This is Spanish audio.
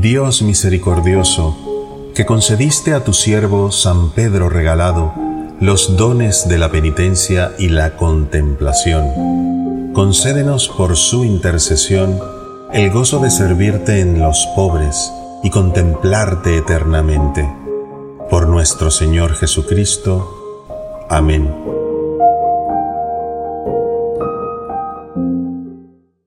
Dios misericordioso, que concediste a tu siervo San Pedro regalado los dones de la penitencia y la contemplación, concédenos por su intercesión el gozo de servirte en los pobres y contemplarte eternamente. Por nuestro Señor Jesucristo. Amén.